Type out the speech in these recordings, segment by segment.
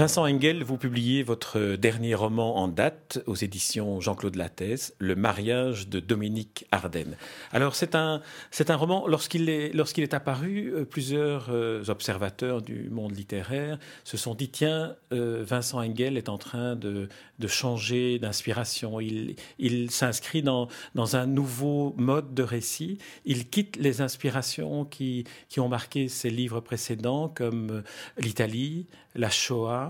Vincent Engel, vous publiez votre dernier roman en date aux éditions Jean-Claude Lattès, Le mariage de Dominique Ardenne. Alors c'est un, c'est un roman, lorsqu'il est, lorsqu'il est apparu, euh, plusieurs euh, observateurs du monde littéraire se sont dit, tiens, euh, Vincent Engel est en train de, de changer d'inspiration, il, il s'inscrit dans, dans un nouveau mode de récit, il quitte les inspirations qui, qui ont marqué ses livres précédents comme l'Italie, la Shoah,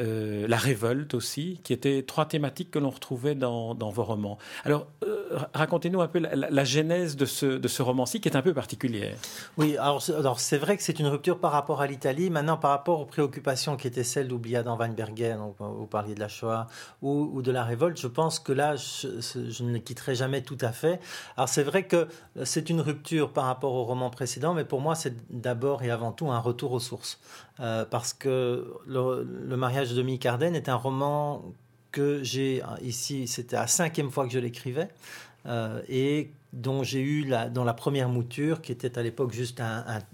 euh, la révolte aussi, qui étaient trois thématiques que l'on retrouvait dans, vos romans. Alors, euh, racontez-nous un peu la, genèse de ce, roman-ci, qui est un peu particulière. Oui, alors, c'est vrai que c'est une rupture par rapport à l'Italie. Maintenant, par rapport aux préoccupations qui étaient celles d'Oubliade dans Weinbergen, vous parliez de la Shoah, ou, de la révolte, je pense que là, je, ne les quitterai jamais tout à fait. Alors, c'est vrai que c'est une rupture par rapport au roman précédent, mais pour moi, c'est d'abord et avant tout un retour aux sources. Euh, parce que le, mariage de Dominique Arden est un roman que j'ai ici, c'était la cinquième fois que je l'écrivais, euh, et dont j'ai eu la, dans la première mouture, qui était à l'époque juste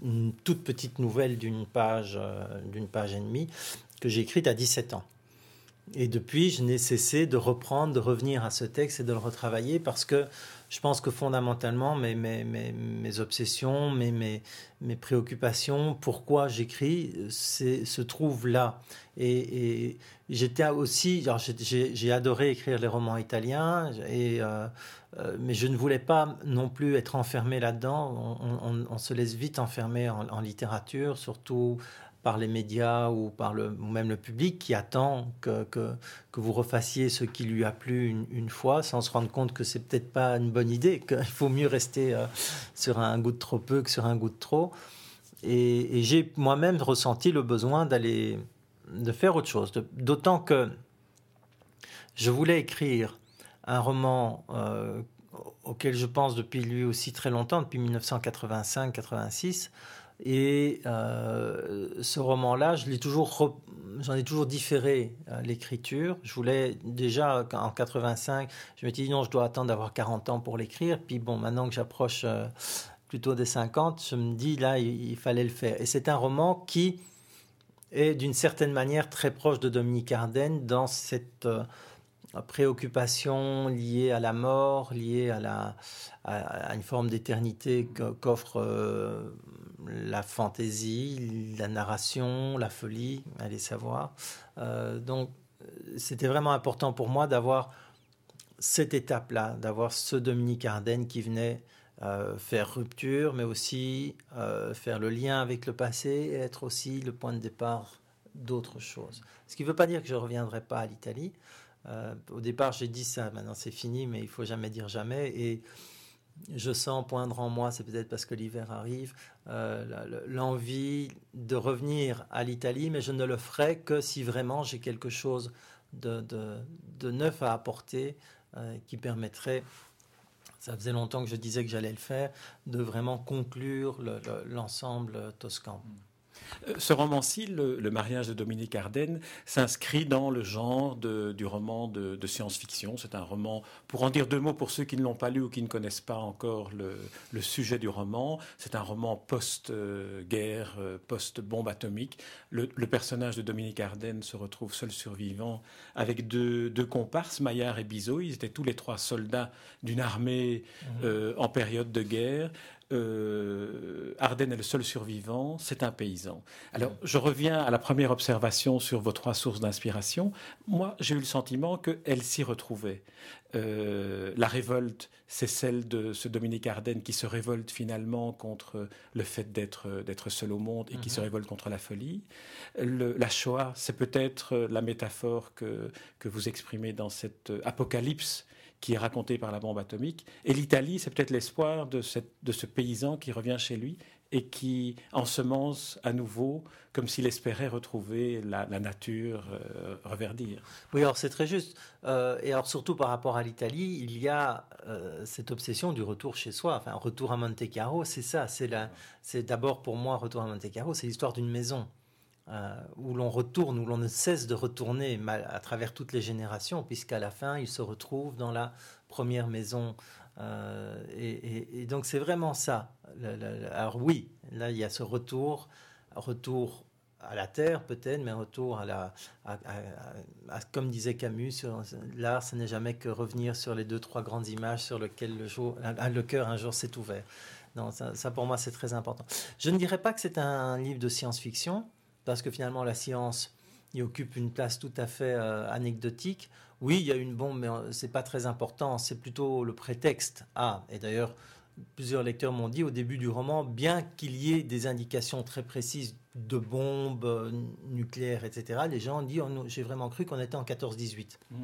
une toute petite nouvelle d'une page, euh, d'une page et demie, que j'ai écrite à 17 ans. Et depuis, je n'ai cessé de reprendre, de revenir à ce texte et de le retravailler parce que je pense que fondamentalement, mes, mes, mes, obsessions, mes, mes, mes préoccupations, pourquoi j'écris, se trouvent là. Et, j'étais aussi, j'ai adoré écrire les romans italiens, et, euh, euh, mais je ne voulais pas non plus être enfermé là-dedans. On, se laisse vite enfermer en, en littérature, surtout par les médias ou par le, même le public qui attend que, que, que, vous refassiez ce qui lui a plu une, fois sans se rendre compte que c'est peut-être pas une bonne idée, qu'il faut mieux rester euh, sur un goût de trop peu que sur un goût de trop. Et, j'ai moi-même ressenti le besoin d'aller de faire autre chose, d'autant que je voulais écrire un roman euh, auquel je pense depuis lui aussi très longtemps, depuis 1985-86 et euh, ce roman-là, j'en ai toujours différé euh, l'écriture. Je voulais déjà en 85, je me suis dit non, je dois attendre d'avoir 40 ans pour l'écrire. Puis bon, maintenant que j'approche euh, plutôt des 50, je me dis là, il, fallait le faire. Et c'est un roman qui est d'une certaine manière très proche de Dominique Ardennes dans cette préoccupation liée à la mort, liée à, une forme d'éternité qu'offre la fantaisie, la narration, la folie, allez savoir. Euh, donc c'était vraiment important pour moi d'avoir cette étape-là, d'avoir ce Dominique Ardennes qui venait euh, faire rupture, mais aussi faire le lien avec le passé et être aussi le point de départ d'autres choses. Ce qui ne veut pas dire que je ne reviendrai pas à l'Italie, euh, au départ, j'ai dit ça, maintenant c'est fini, mais il faut jamais dire jamais. Et je sens poindre en moi, c'est peut-être parce que l'hiver arrive, euh, l'envie de revenir à l'Italie, mais je ne le ferai que si vraiment j'ai quelque chose de, neuf à apporter euh, qui permettrait, ça faisait longtemps que je disais que j'allais le faire, de vraiment conclure l'ensemble toscan. Euh, ce roman-ci, le, mariage de Dominique Ardenne, s'inscrit dans le genre du roman de, science-fiction. C'est un roman, pour en dire deux mots pour ceux qui ne l'ont pas lu ou qui ne connaissent pas encore le, sujet du roman, c'est un roman post-guerre, euh, post-bombe atomique. Le, personnage de Dominique Ardenne se retrouve seul survivant avec deux, comparses, Maillard et Bizot. Ils étaient tous les trois soldats d'une armée mmh. euh, en période de guerre euh, Ardennes est le seul survivant, c'est un paysan. Alors, je reviens à la première observation sur vos trois sources d'inspiration. Moi, j'ai eu le sentiment qu'elles s'y retrouvaient. Euh, la révolte, c'est celle de ce Dominique Ardennes qui se révolte finalement contre le fait d'être, d'être seul au monde et qui se mhm. révolte contre la folie. la Shoah, c'est peut-être la métaphore que, que vous exprimez dans cette apocalypse qui est raconté par la bombe atomique. Et l'Italie, c'est peut-être l'espoir de, ce paysan qui revient chez lui et qui ensemence à nouveau comme s'il espérait retrouver la, nature euh, reverdir. Oui, alors c'est très juste. Euh, et alors surtout par rapport à l'Italie, il y a euh, cette obsession du retour chez soi. Enfin, retour à Monte Carlo, c'est ça. C'est d'abord pour moi retour à Monte Carlo, c'est l'histoire d'une maison. Où l'on retourne, où l'on ne cesse de retourner à travers toutes les générations, puisqu'à la fin, il se retrouve dans la première maison. et, donc c'est vraiment ça. alors oui, là il y a ce retour retour à la terre peut-être, mais retour à la, comme disait Camus, l'art, ce n'est jamais que revenir sur les deux trois grandes images sur lesquelles le cœur un jour s'est ouvert. Non, ça, pour moi c'est très important. Je ne dirais pas que c'est un livre de science-fiction, parce que finalement la science y occupe une place tout à fait euh, anecdotique. Oui, il y a une bombe, mais euh, c'est pas très important. C'est plutôt le prétexte. Ah, et d'ailleurs, plusieurs lecteurs m'ont dit au début du roman, bien qu'il y ait des indications très précises de bombes euh, nucléaires, etc., les gens ont dit, oh, j'ai vraiment cru qu'on était en 14-18. Hmm.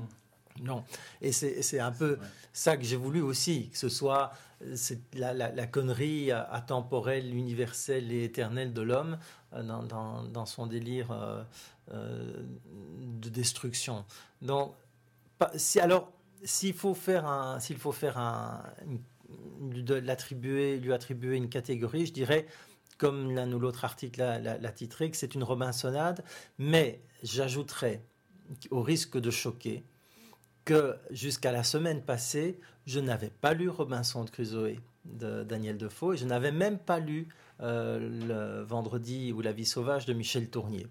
Non. Et c'est un peu ça que j'ai voulu aussi, que ce soit la, la, connerie atemporelle, universelle et éternelle de l'homme euh, dans, son délire euh, de destruction. Donc, si, alors, s'il faut faire un, s'il faut faire un, l'attribuer, lui attribuer une catégorie, je dirais, comme l'un ou l'autre article l'a titré, que c'est une Robinsonade, mais j'ajouterais, au risque de choquer, que jusqu'à la semaine passée, je n'avais pas lu Robinson de Crusoe de Daniel Defoe et je n'avais même pas lu euh, le vendredi ou La vie sauvage de Michel Tournier.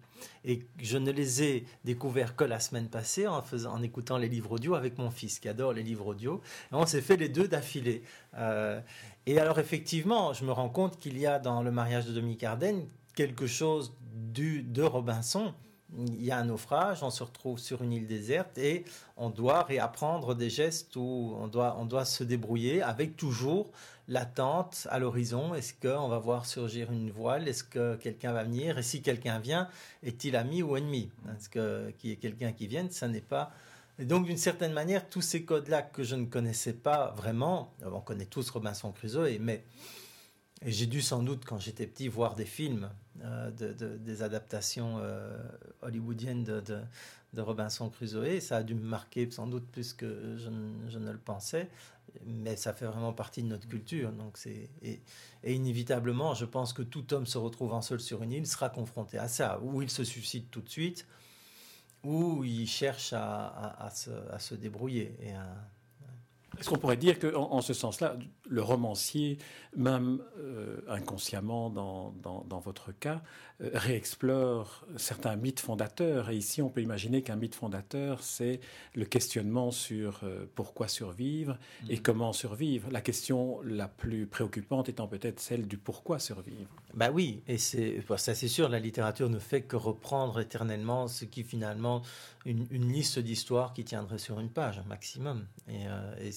Et je ne les ai découverts que la semaine passée en, faisant, en écoutant les livres audio avec mon fils qui adore les livres audio. On s'est fait les deux d'affilée. Euh, et alors effectivement, je me rends compte qu'il y a dans le mariage de Dominique Arden quelque chose du, de Robinson il y a un naufrage, on se retrouve sur une île déserte et on doit réapprendre des gestes où on doit, on doit se débrouiller avec toujours l'attente à l'horizon. Est-ce qu'on va voir surgir une voile? Est-ce que quelqu'un va venir? Et si quelqu'un vient, est-il ami ou ennemi? Est-ce qu'il y ait quelqu'un qui vienne Ça n'est pas. Et donc, d'une certaine manière, tous ces codes-là que je ne connaissais pas vraiment, on connaît tous Robinson Crusoe, mais et j'ai dû sans doute, quand j'étais petit, voir des films, euh, de, des adaptations euh, hollywoodiennes de, de, Robinson Crusoe. Ça a dû me marquer sans doute plus que je, ne le pensais, mais ça fait vraiment partie de notre culture. Donc c'est et, inévitablement, je pense que tout homme se retrouvant seul sur une île sera confronté à ça, ou il se suicide tout de suite, ou il cherche à, se, à se, débrouiller est-ce qu'on pourrait dire qu'en en ce sens-là, le romancier, même euh, inconsciemment dans, dans, votre cas, euh, réexplore certains mythes fondateurs Et ici, on peut imaginer qu'un mythe fondateur, c'est le questionnement sur euh, pourquoi survivre et mhm. comment survivre. La question la plus préoccupante étant peut-être celle du pourquoi survivre. Bah oui, et c'est ça c'est sûr, la littérature ne fait que reprendre éternellement ce qui finalement une, une liste d'histoires qui tiendrait sur une page maximum. Et, et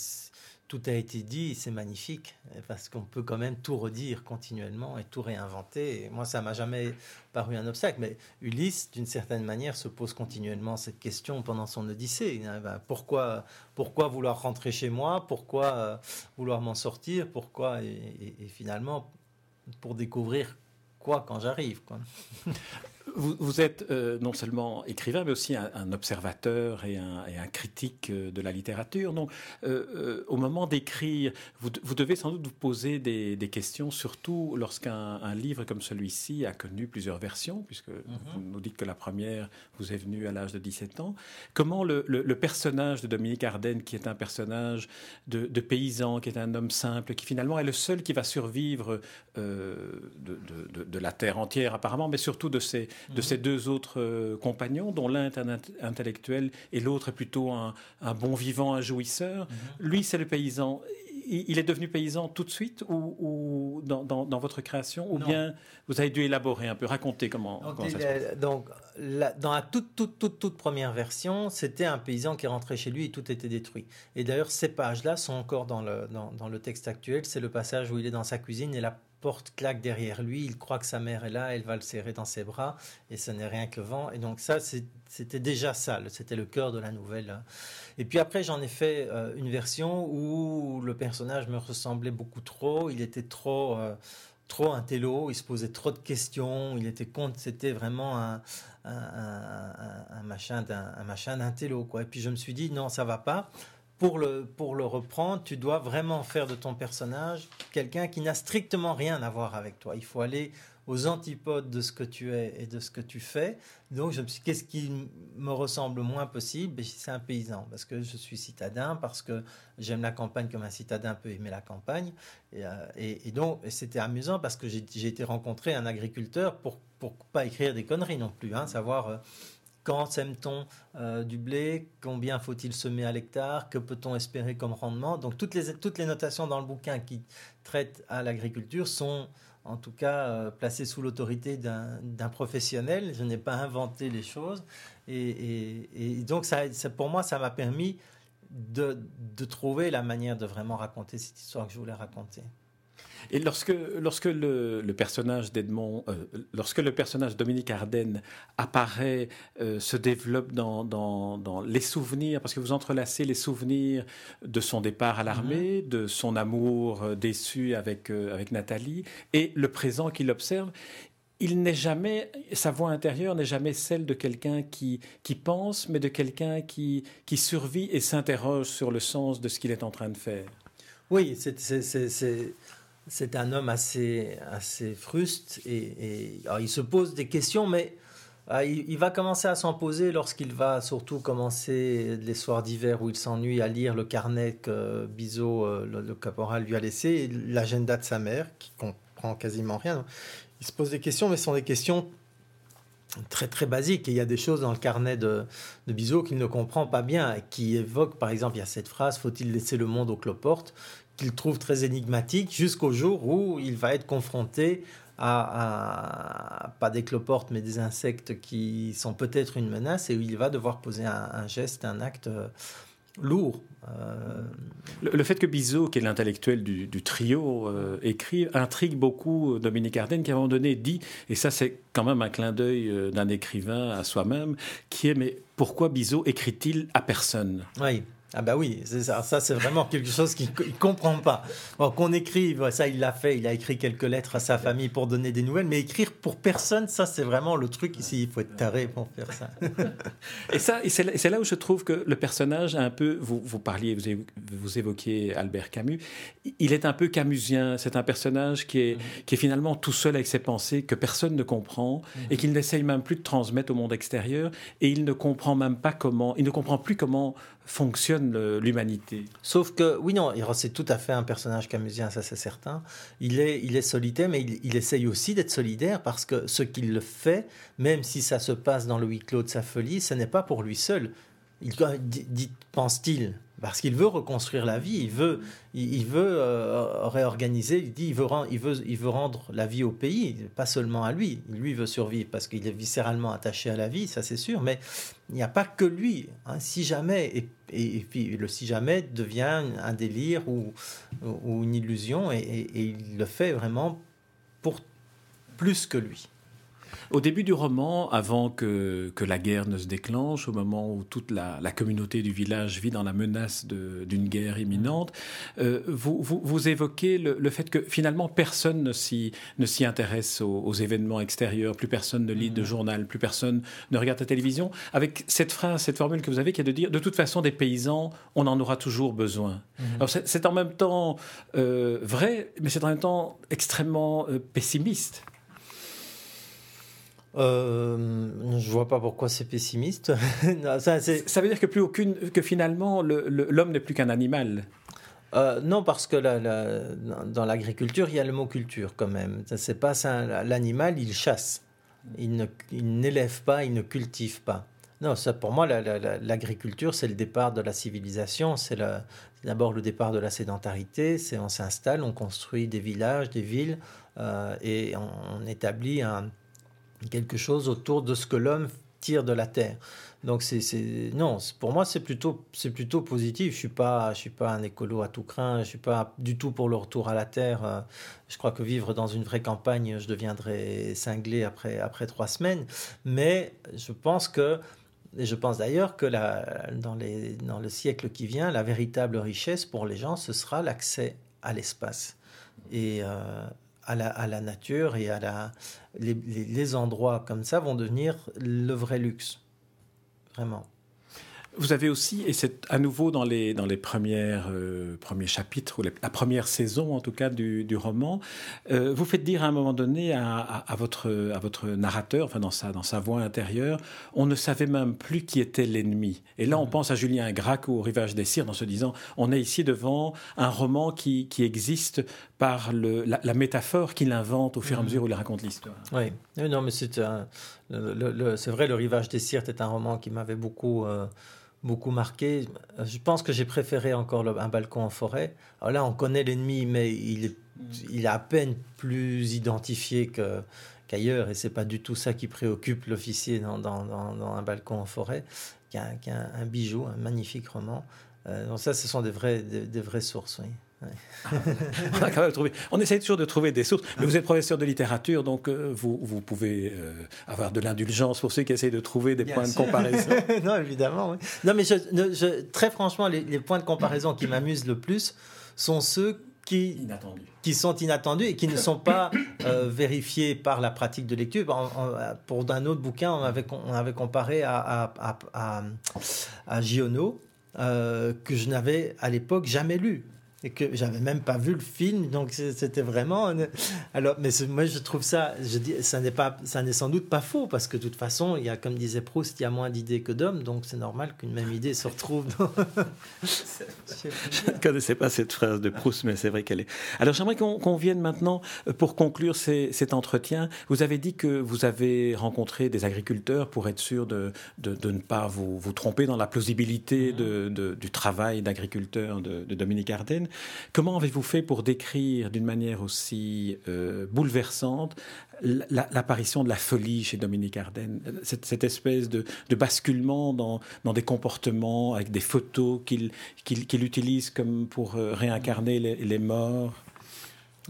tout a été dit, c'est magnifique, parce qu'on peut quand même tout redire continuellement et tout réinventer. Moi, ça m'a jamais paru un obstacle, mais Ulysse, d'une certaine manière, se pose continuellement cette question pendant son Odyssée. Eh ben, pourquoi, pourquoi vouloir rentrer chez moi? Pourquoi euh, vouloir m'en sortir? Pourquoi? Et, et, finalement, pour découvrir quoi quand j'arrive Vous, êtes euh, non seulement écrivain, mais aussi un, observateur et un, critique euh, de la littérature. Donc, euh, au moment d'écrire, vous, devez sans doute vous poser des, questions, surtout lorsqu'un livre comme celui-ci a connu plusieurs versions, puisque mhm. vous nous dites que la première vous est venue à l'âge de 17 ans. Comment le, personnage de Dominique Ardenne, qui est un personnage de, paysan, qui est un homme simple, qui finalement est le seul qui va survivre de, la terre entière apparemment, mais surtout de ses, de ses deux autres euh, compagnons, dont l'un est un intellectuel et l'autre est plutôt un, bon vivant, un jouisseur. Mhm. Lui, c'est le paysan. Il est devenu paysan tout de suite ou, dans, votre création ou bien vous avez dû élaborer un peu, raconter comment, donc, ça se Donc, dans la toute, toute, toute, toute première version, c'était un paysan qui rentrait chez lui et tout était détruit. Et d'ailleurs, ces pages-là sont encore dans le, dans, dans le texte actuel. C'est le passage où il est dans sa cuisine et la porte claque derrière lui, il croit que sa mère est là, elle va le serrer dans ses bras, et ce n'est rien que vent. Et donc ça, c'était déjà ça, c'était le cœur de la nouvelle. Et puis après, j'en ai fait euh, une version où le personnage me ressemblait beaucoup trop, il était trop... Euh, trop un télo, il se posait trop de questions, il était contre, c'était vraiment un, un, machin d'un un machin d'intello quoi. Et puis je me suis dit non, ça va pas. Pour le, pour le reprendre, tu dois vraiment faire de ton personnage quelqu'un qui n'a strictement rien à voir avec toi. Il faut aller aux antipodes de ce que tu es et de ce que tu fais. Donc, je me suis qu'est-ce qui me ressemble le moins possible? Ben, C'est un paysan, parce que je suis citadin, parce que j'aime la campagne comme un citadin peut aimer la campagne. Et, euh, donc, c'était amusant parce que j'ai été rencontrer un agriculteur pour pas écrire des conneries non plus, hein, savoir euh, quand sème-t-on euh, du blé, combien faut-il semer à l'hectare, que peut-on espérer comme rendement? Donc toutes les, toutes les notations dans le bouquin qui traitent à l'agriculture sont en tout cas euh, placé sous l'autorité d'un professionnel. Je n'ai pas inventé les choses. Et, donc, ça, pour moi, ça m'a permis de, trouver la manière de vraiment raconter cette histoire que je voulais raconter. Et lorsque, lorsque le, personnage d'Edmond, euh, lorsque le personnage Dominique Ardennes apparaît, euh, se développe dans, dans, les souvenirs, parce que vous entrelacez les souvenirs de son départ à l'armée, mhm. de son amour euh, déçu avec, avec Nathalie, et le présent qu'il observe, il n'est jamais, sa voix intérieure n'est jamais celle de quelqu'un qui, qui pense, mais de quelqu'un qui, qui survit et s'interroge sur le sens de ce qu'il est en train de faire. Oui, c'est c'est un homme assez, assez fruste et, il se pose des questions, mais ah, il, va commencer à s'en poser lorsqu'il va surtout commencer les soirs d'hiver où il s'ennuie à lire le carnet que Bizot, euh, le, caporal, lui a laissé, l'agenda de sa mère, qui comprend quasiment rien. Il se pose des questions, mais ce sont des questions très très basiques. Et il y a des choses dans le carnet de, de Bizot qu'il ne comprend pas bien, qui évoquent, par exemple, il y a cette phrase Faut-il laisser le monde aux cloportes qu'il trouve très énigmatique jusqu'au jour où il va être confronté à, pas des cloportes mais des insectes qui sont peut-être une menace et où il va devoir poser un, geste, un acte euh, lourd. Euh, le, fait que Bizot, qui est l'intellectuel du, trio, euh, écrit, intrigue beaucoup Dominique Ardennes, qui à un moment donné dit, et ça c'est quand même un clin d'œil d'un écrivain à soi-même, qui est mais pourquoi Bizot écrit-il à personne? Oui. Ah bah oui, c'est ça. Ça, c'est vraiment quelque chose qu'il ne comprend pas. Bon, qu'on écrive, ça, il l'a fait. Il a écrit quelques lettres à sa famille pour donner des nouvelles. Mais écrire pour personne, ça, c'est vraiment le truc ici. Il faut être taré pour faire ça. et ça, et c'est là où je trouve que le personnage a un peu... Vous, vous parliez, vous, vous évoquiez Albert Camus. Il est un peu camusien. C'est un personnage qui est, mm-hmm. qui est finalement tout seul avec ses pensées, que personne ne comprend, et mm-hmm. qu'il n'essaye même plus de transmettre au monde extérieur. Et il ne comprend même pas comment... Il ne comprend plus comment fonctionne l'humanité. Sauf que, oui, non, c'est tout à fait un personnage camusien, ça c'est certain. Il est, il est solitaire, mais il, essaye aussi d'être solidaire parce que ce qu'il fait, même si ça se passe dans le huis clos de sa folie, ce n'est pas pour lui seul. Il, pense-t-il, parce qu'il veut reconstruire la vie, il veut, il, veut euh, réorganiser, il dit, il veut, il, veut, il veut rendre la vie au pays, pas seulement à lui. Lui veut survivre parce qu'il est viscéralement attaché à la vie, ça c'est sûr, mais il n'y a pas que lui. Hein. si jamais, et, puis le si jamais devient un délire ou, une illusion, et il le fait vraiment pour plus que lui. Au début du roman, avant que, que la guerre ne se déclenche, au moment où toute la, la communauté du village vit dans la menace d'une guerre imminente, euh, vous, vous, vous, évoquez le, le, fait que finalement personne ne s'y intéresse aux, aux, événements extérieurs, plus personne ne lit de mmh. journal, plus personne ne regarde la télévision, avec cette phrase, cette formule que vous avez qui est de dire de toute façon des paysans, on en aura toujours besoin. Mmh. Alors c'est en même temps euh, vrai, mais c'est en même temps extrêmement euh, pessimiste. Euh, je vois pas pourquoi c'est pessimiste. ça, ça, veut dire que plus aucune, que finalement l'homme n'est plus qu'un animal. Euh, non, parce que dans l'agriculture, il y a le mot culture quand même. C'est pas l'animal, il chasse. Il n'élève pas, il ne cultive pas. Non, ça pour moi, l'agriculture, c'est le départ de la civilisation. C'est d'abord le départ de la sédentarité. C'est on s'installe, on construit des villages, des villes, euh, et on établit un, quelque chose autour de ce que l'homme tire de la terre. Donc c'est non, pour moi c'est plutôt c'est plutôt positif. Je suis pas je suis pas un écolo à tout craint. Je suis pas du tout pour le retour à la terre. Je crois que vivre dans une vraie campagne, je deviendrai cinglé après après trois semaines. Mais je pense que et je pense d'ailleurs que la, dans, les, dans le siècle qui vient, la véritable richesse pour les gens, ce sera l'accès à l'espace. Et, euh, à la, à la nature et à la, les, les endroits comme ça vont devenir le vrai luxe. Vraiment. Vous avez aussi, et c'est à nouveau dans les, dans les premières, euh, premiers chapitres, ou la première saison en tout cas du, du roman, euh, vous faites dire à un moment donné à, à, votre, à votre narrateur, enfin dans sa, dans sa voix intérieure, on ne savait même plus qui était l'ennemi. Et là, on mm. pense à Julien Gracq au Rivage des Cires en se disant, on est ici devant un roman qui, qui existe par le, la, métaphore qu'il invente au fur et à mm. mesure où il raconte l'histoire. Oui, non, mais c'est c'est vrai, Le Rivage des Cires est un roman qui m'avait beaucoup... Euh, beaucoup marqué. Je pense que j'ai préféré encore un balcon en forêt. Alors là, on connaît l'ennemi, mais il est, il est à peine plus identifié que, qu'ailleurs, et c'est pas du tout ça qui préoccupe l'officier dans, dans, dans, un balcon en forêt, qui est un, bijou, un magnifique roman. Euh, donc ça, ce sont des vraies, des, des vraies sources, oui on a quand même trouvé. On essaie toujours de trouver des sources. Mais vous êtes professeur de littérature, donc euh, vous, vous, pouvez euh, avoir de l'indulgence pour ceux qui essayent de trouver des points de comparaison. non, évidemment. Oui. Non, mais je, très franchement, les, points de comparaison qui m'amusent le plus sont ceux qui, qui sont inattendus et qui ne sont pas euh, vérifiés par la pratique de lecture. pour un autre bouquin, on avait, on avait comparé à, à, à, à Giono, que je n'avais à l'époque jamais lu et que j'avais même pas vu le film donc c'était vraiment alors mais moi je trouve ça je dis ça n'est pas ça n'est sans doute pas faux parce que de toute façon il y a comme disait Proust il y a moins d'idées que d'hommes donc c'est normal qu'une même idée se retrouve dans... je ne connaissais pas cette phrase de Proust mais c'est vrai qu'elle est. Alors j'aimerais qu'on vienne maintenant euh, pour conclure cet entretien. Vous avez dit que vous avez rencontré des agriculteurs pour être sûr de, de, de ne pas vous, vous, tromper dans la plausibilité mmh. de, du travail d'agriculteur de, Dominique Comment avez-vous fait pour décrire d'une manière aussi euh, bouleversante l'apparition de la folie chez Dominique Ardennes, cette, espèce de, basculement dans, des comportements avec des photos qu'il utilise comme pour euh, réincarner les morts?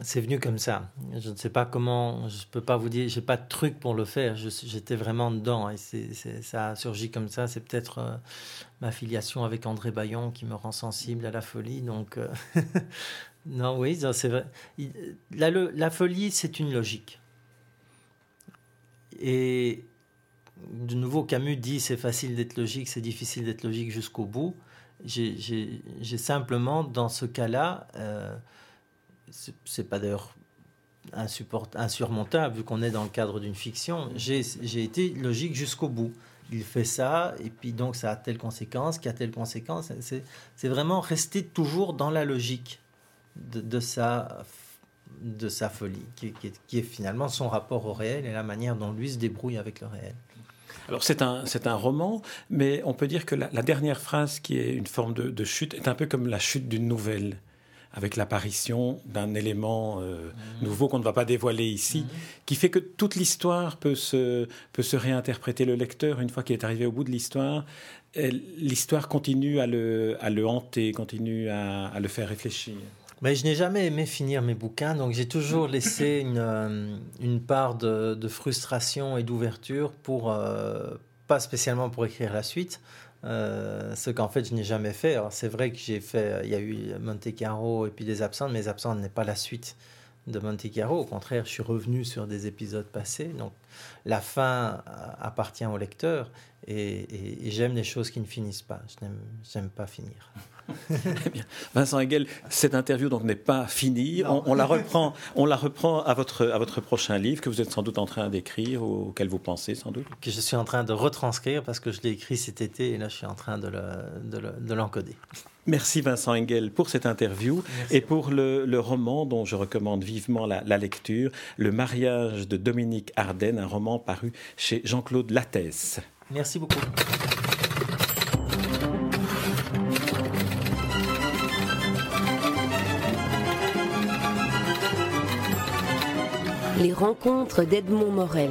C'est venu comme ça. Je ne sais pas comment, je ne peux pas vous dire, j'ai pas de truc pour le faire. J'étais vraiment dedans et ça a surgi comme ça. C'est peut-être euh, ma filiation avec André Bayon qui me rend sensible à la folie. Donc, euh, non, oui, c'est vrai. La, folie, c'est une logique. Et de nouveau, Camus dit c'est facile d'être logique, c'est difficile d'être logique jusqu'au bout. J'ai simplement, dans ce cas-là, euh, c'est pas d'ailleurs insurmontable vu qu'on est dans le cadre d'une fiction. J'ai été logique jusqu'au bout. Il fait ça, et puis donc ça a telle conséquence, qui a telle conséquence. C'est vraiment rester toujours dans la logique de, de sa, de sa folie, qui, qui, est, finalement son rapport au réel et la manière dont lui se débrouille avec le réel. Alors c'est un, un roman, mais on peut dire que la, dernière phrase, qui est une forme de, de chute, est un peu comme la chute d'une nouvelle avec l'apparition d'un élément euh, mmh. nouveau qu'on ne va pas dévoiler ici, mmh. qui fait que toute l'histoire peut se, peut se réinterpréter. Le lecteur, une fois qu'il est arrivé au bout de l'histoire, l'histoire continue à le, à le hanter, continue à, le faire réfléchir. Mais je n'ai jamais aimé finir mes bouquins, donc j'ai toujours laissé une, euh, une part de, frustration et d'ouverture pour, euh, pas spécialement pour écrire la suite, euh, ce qu'en fait je n'ai jamais fait. c'est vrai que j'ai fait, il y a eu Monte Carlo et puis des absentes, mais les n'est pas la suite de Monte Carlo. Au contraire, je suis revenu sur des épisodes passés. Donc la fin appartient au lecteur et, et j'aime les choses qui ne finissent pas. Je n'aime pas finir. Eh bien, Vincent Hegel, cette interview donc n'est pas finie. On, la reprend, on la reprend à votre, à votre prochain livre que vous êtes sans doute en train d'écrire ou auquel vous pensez sans doute. Que je suis en train de retranscrire parce que je l'ai écrit cet été et là je suis en train de l'encoder. Merci Vincent Engel pour cette interview et pour le, roman dont je recommande vivement la, la, lecture, Le mariage de Dominique Ardennes, un roman paru chez Jean-Claude Lattès. Merci beaucoup. Les rencontres d'Edmond Morel.